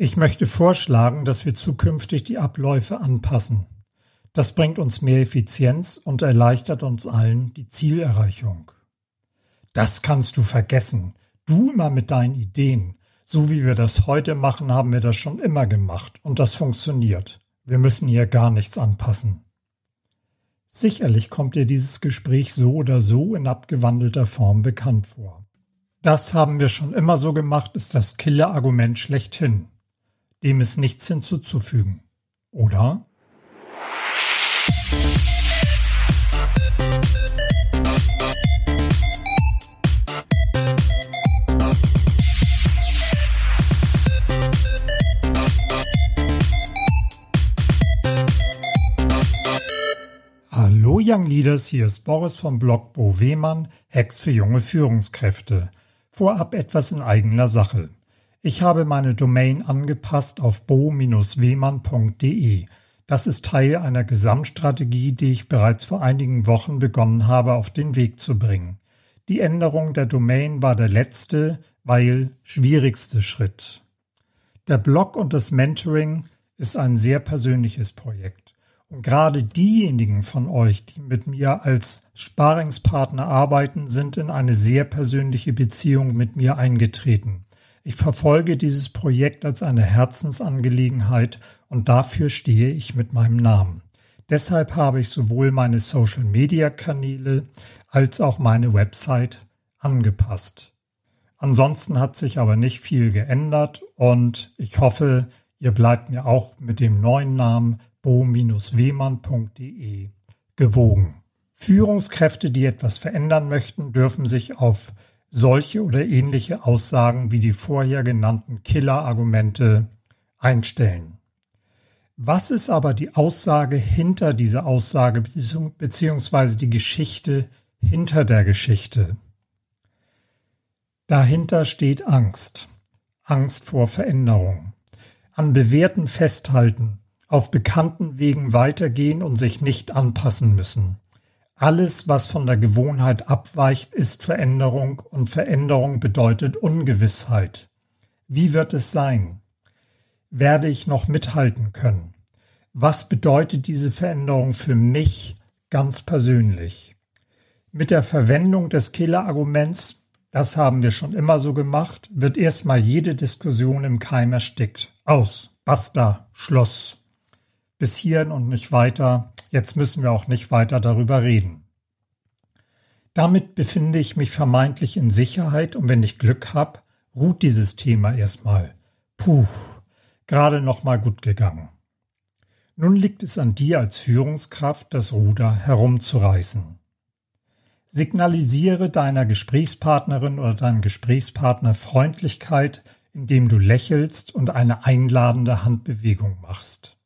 Ich möchte vorschlagen, dass wir zukünftig die Abläufe anpassen. Das bringt uns mehr Effizienz und erleichtert uns allen die Zielerreichung. Das kannst du vergessen. Du immer mit deinen Ideen. So wie wir das heute machen, haben wir das schon immer gemacht und das funktioniert. Wir müssen hier gar nichts anpassen. Sicherlich kommt dir dieses Gespräch so oder so in abgewandelter Form bekannt vor. Das haben wir schon immer so gemacht, ist das Killer-Argument schlechthin. Dem ist nichts hinzuzufügen. Oder? Hallo Young Leaders, hier ist Boris vom Blog Bo Wehmann, Hacks für junge Führungskräfte. Vorab etwas in eigener Sache. Ich habe meine Domain angepasst auf bo-wehmann.de. Das ist Teil einer Gesamtstrategie, die ich bereits vor einigen Wochen begonnen habe, auf den Weg zu bringen. Die Änderung der Domain war der letzte, weil schwierigste Schritt. Der Blog und das Mentoring ist ein sehr persönliches Projekt. Und gerade diejenigen von euch, die mit mir als Sparingspartner arbeiten, sind in eine sehr persönliche Beziehung mit mir eingetreten. Ich verfolge dieses Projekt als eine Herzensangelegenheit und dafür stehe ich mit meinem Namen. Deshalb habe ich sowohl meine Social-Media-Kanäle als auch meine Website angepasst. Ansonsten hat sich aber nicht viel geändert und ich hoffe, ihr bleibt mir auch mit dem neuen Namen bo-wehmann.de gewogen. Führungskräfte, die etwas verändern möchten, dürfen sich auf solche oder ähnliche Aussagen wie die vorher genannten Killer-Argumente einstellen. Was ist aber die Aussage hinter dieser Aussage beziehungsweise die Geschichte hinter der Geschichte? Dahinter steht Angst. Angst vor Veränderung. An Bewährten festhalten, auf bekannten Wegen weitergehen und sich nicht anpassen müssen. Alles, was von der Gewohnheit abweicht, ist Veränderung und Veränderung bedeutet Ungewissheit. Wie wird es sein? Werde ich noch mithalten können? Was bedeutet diese Veränderung für mich ganz persönlich? Mit der Verwendung des Killer-Arguments, das haben wir schon immer so gemacht, wird erstmal jede Diskussion im Keim erstickt. Aus, basta, Schluss bis hierhin und nicht weiter. Jetzt müssen wir auch nicht weiter darüber reden. Damit befinde ich mich vermeintlich in Sicherheit und wenn ich Glück habe, ruht dieses Thema erstmal. Puh, gerade noch mal gut gegangen. Nun liegt es an dir als Führungskraft, das Ruder herumzureißen. Signalisiere deiner Gesprächspartnerin oder deinem Gesprächspartner Freundlichkeit, indem du lächelst und eine einladende Handbewegung machst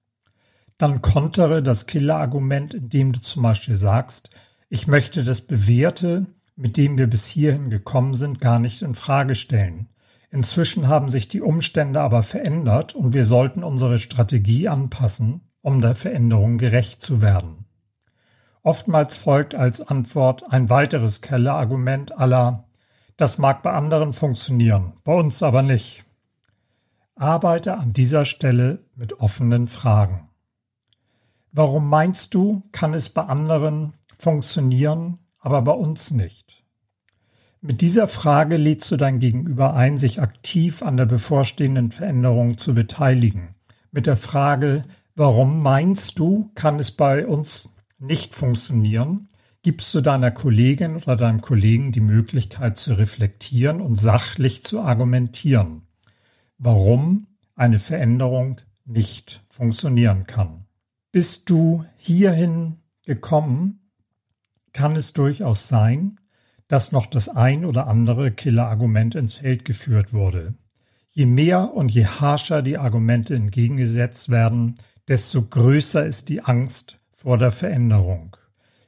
dann kontere das Killer-Argument, indem du zum Beispiel sagst, ich möchte das Bewährte, mit dem wir bis hierhin gekommen sind, gar nicht in Frage stellen. Inzwischen haben sich die Umstände aber verändert und wir sollten unsere Strategie anpassen, um der Veränderung gerecht zu werden. Oftmals folgt als Antwort ein weiteres Keller-Argument aller, das mag bei anderen funktionieren, bei uns aber nicht. Arbeite an dieser Stelle mit offenen Fragen. Warum meinst du, kann es bei anderen funktionieren, aber bei uns nicht? Mit dieser Frage lädst du dein Gegenüber ein, sich aktiv an der bevorstehenden Veränderung zu beteiligen. Mit der Frage, warum meinst du, kann es bei uns nicht funktionieren, gibst du deiner Kollegin oder deinem Kollegen die Möglichkeit zu reflektieren und sachlich zu argumentieren, warum eine Veränderung nicht funktionieren kann. Bist du hierhin gekommen, kann es durchaus sein, dass noch das ein oder andere Killerargument ins Feld geführt wurde. Je mehr und je harscher die Argumente entgegengesetzt werden, desto größer ist die Angst vor der Veränderung.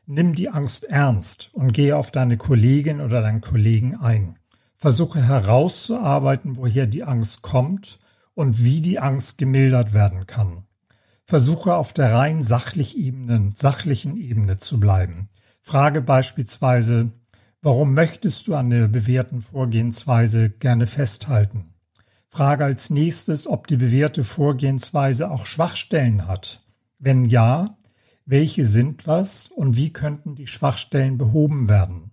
Nimm die Angst ernst und gehe auf deine Kollegin oder deinen Kollegen ein. Versuche herauszuarbeiten, woher die Angst kommt und wie die Angst gemildert werden kann. Versuche auf der rein sachlich Ebene, sachlichen Ebene zu bleiben. Frage beispielsweise, warum möchtest du an der bewährten Vorgehensweise gerne festhalten? Frage als nächstes, ob die bewährte Vorgehensweise auch Schwachstellen hat. Wenn ja, welche sind was und wie könnten die Schwachstellen behoben werden?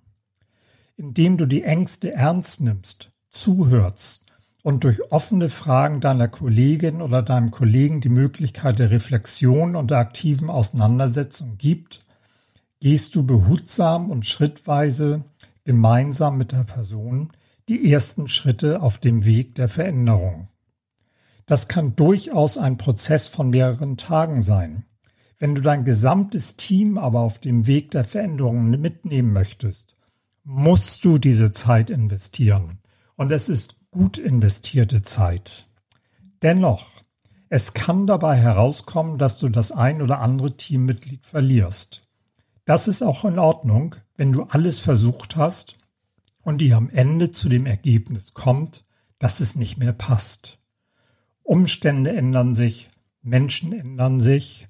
Indem du die Ängste ernst nimmst, zuhörst und durch offene Fragen deiner Kollegin oder deinem Kollegen die Möglichkeit der Reflexion und der aktiven Auseinandersetzung gibt, gehst du behutsam und schrittweise gemeinsam mit der Person die ersten Schritte auf dem Weg der Veränderung. Das kann durchaus ein Prozess von mehreren Tagen sein. Wenn du dein gesamtes Team aber auf dem Weg der Veränderung mitnehmen möchtest, musst du diese Zeit investieren. Und es ist gut investierte Zeit. Dennoch, es kann dabei herauskommen, dass du das ein oder andere Teammitglied verlierst. Das ist auch in Ordnung, wenn du alles versucht hast und die am Ende zu dem Ergebnis kommt, dass es nicht mehr passt. Umstände ändern sich, Menschen ändern sich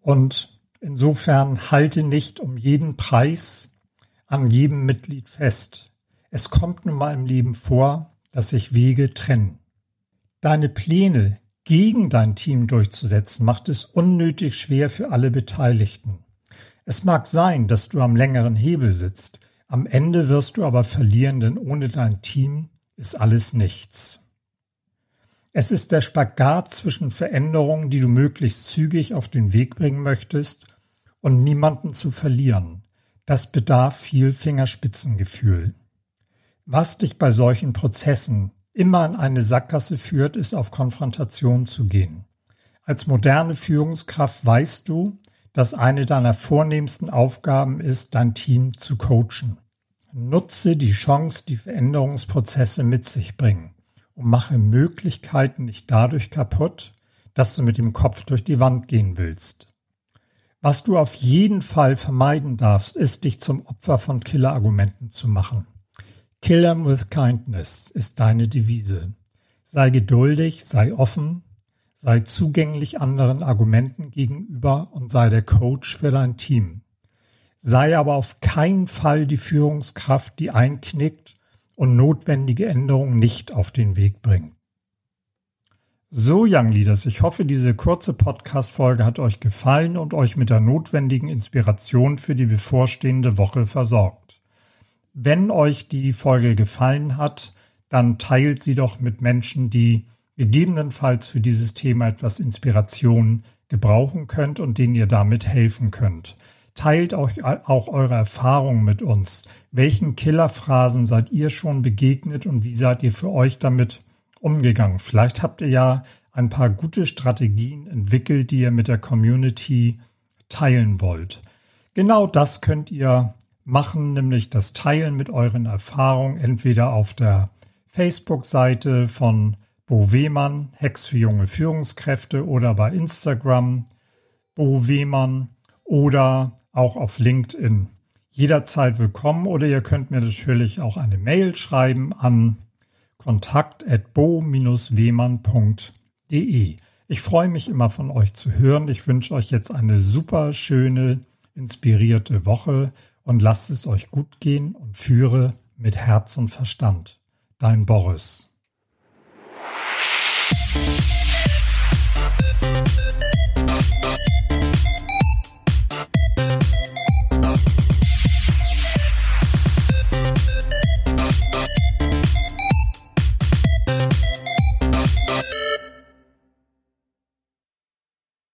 und insofern halte nicht um jeden Preis an jedem Mitglied fest. Es kommt nun mal im Leben vor, dass sich Wege trennen. Deine Pläne gegen dein Team durchzusetzen macht es unnötig schwer für alle Beteiligten. Es mag sein, dass du am längeren Hebel sitzt, am Ende wirst du aber verlieren, denn ohne dein Team ist alles nichts. Es ist der Spagat zwischen Veränderungen, die du möglichst zügig auf den Weg bringen möchtest, und niemanden zu verlieren. Das bedarf viel Fingerspitzengefühl. Was dich bei solchen Prozessen immer in eine Sackgasse führt, ist auf Konfrontation zu gehen. Als moderne Führungskraft weißt du, dass eine deiner vornehmsten Aufgaben ist, dein Team zu coachen. Nutze die Chance, die Veränderungsprozesse mit sich bringen und mache Möglichkeiten nicht dadurch kaputt, dass du mit dem Kopf durch die Wand gehen willst. Was du auf jeden Fall vermeiden darfst, ist, dich zum Opfer von Killerargumenten zu machen. Kill them with kindness ist deine Devise. Sei geduldig, sei offen, Sei zugänglich anderen Argumenten gegenüber und sei der Coach für dein Team. Sei aber auf keinen Fall die Führungskraft, die einknickt und notwendige Änderungen nicht auf den Weg bringt. So, Young Leaders, ich hoffe, diese kurze Podcast-Folge hat euch gefallen und euch mit der notwendigen Inspiration für die bevorstehende Woche versorgt. Wenn euch die Folge gefallen hat, dann teilt sie doch mit Menschen, die gegebenenfalls für dieses Thema etwas Inspiration gebrauchen könnt und denen ihr damit helfen könnt. Teilt euch auch eure Erfahrungen mit uns. Welchen Killerphrasen seid ihr schon begegnet und wie seid ihr für euch damit umgegangen? Vielleicht habt ihr ja ein paar gute Strategien entwickelt, die ihr mit der Community teilen wollt. Genau das könnt ihr machen, nämlich das Teilen mit euren Erfahrungen, entweder auf der Facebook-Seite von Bo Wehmann, Hex für junge Führungskräfte oder bei Instagram Bo Wehmann oder auch auf LinkedIn. Jederzeit willkommen oder ihr könnt mir natürlich auch eine Mail schreiben an kontakt.bo-wehmann.de. Ich freue mich immer von euch zu hören. Ich wünsche euch jetzt eine super schöne, inspirierte Woche und lasst es euch gut gehen und führe mit Herz und Verstand. Dein Boris.